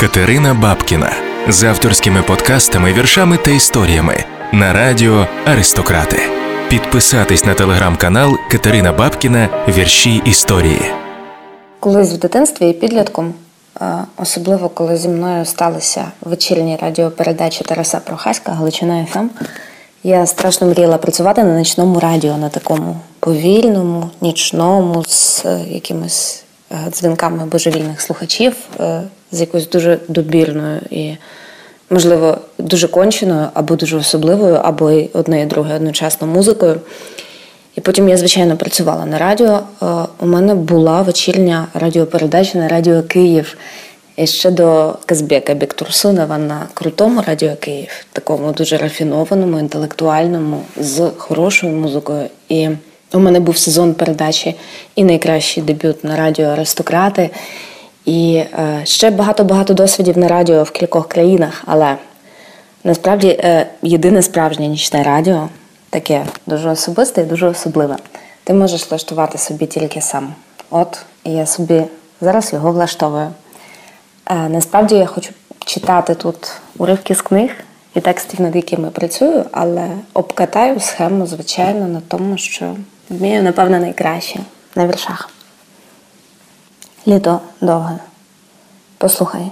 Катерина Бабкіна з авторськими подкастами, віршами та історіями на радіо Аристократи. Підписатись на телеграм-канал Катерина Бабкіна Вірші історії. Колись в дитинстві і підлітком, е, особливо коли зі мною сталися вечірні радіопередачі Тараса Прохаська Галичина ФМ, я страшно мріяла працювати на нічному радіо, на такому повільному, нічному, з е, якимись е, дзвінками божевільних слухачів, з якоюсь дуже добірною і, можливо, дуже конченою, або дуже особливою, або й одне і друге одночасно музикою. І потім я, звичайно, працювала на радіо. Е, У мене була вечірня радіопередача на Радіо Київ. І ще до Казбека Бектурсунова на крутому радіо Київ, такому дуже рафінованому, інтелектуальному, з хорошою музикою. І у мене був сезон передачі і найкращий дебют на радіо Аристократи. І е, ще багато-багато досвідів на радіо в кількох країнах. Але насправді е, єдине справжнє нічне радіо таке дуже особисте і дуже особливе. Ти можеш влаштувати собі тільки сам. От я собі зараз його влаштовую. Е, Насправді я хочу читати тут уривки з книг і текстів, над якими працюю, але обкатаю схему, звичайно, на тому, що вмію, напевно, найкраще на віршах. Літо довге. Послухай,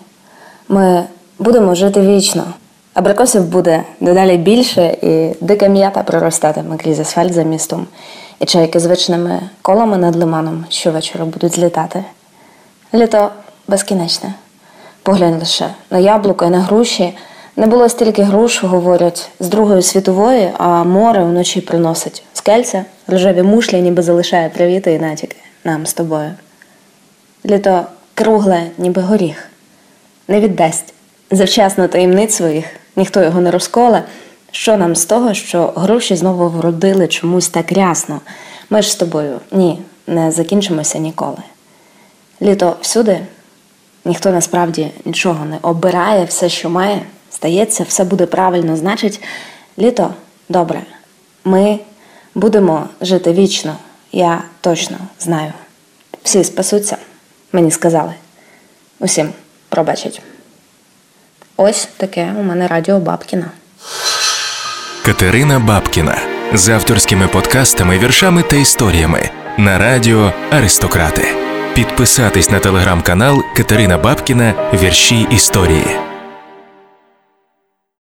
ми будемо жити вічно. Абрикосів буде дедалі більше, і дика м'ята проростатиме крізь асфальт за містом, і чайки з вичними колами над лиманом щовечора будуть злітати. Літо безкінечне. Поглянь лише на яблука і на груші. Не було стільки груш, говорять, з Другої світової, а море вночі приносить скельця, рожеві мушлі, ніби залишає привіти і натяки нам з тобою. Літо кругле, ніби горіх, не віддасть завчасно таємниць своїх, ніхто його не розколе. Що нам з того, що груші знову вродили чомусь так рясно? Ми ж з тобою ні, не закінчимося ніколи. Літо всюди, ніхто насправді нічого не обирає, все, що має, стається, все буде правильно. Значить, літо добре. Ми будемо жити вічно, я точно знаю. Всі спасуться, мені сказали. Усім пробачать. Ось таке у мене радіо Бабкіна. Катерина Бабкіна з авторськими подкастами, віршами та історіями на радіо Аристократи. Підписатись на телеграм-канал Катерина Бабкіна Вірші історії.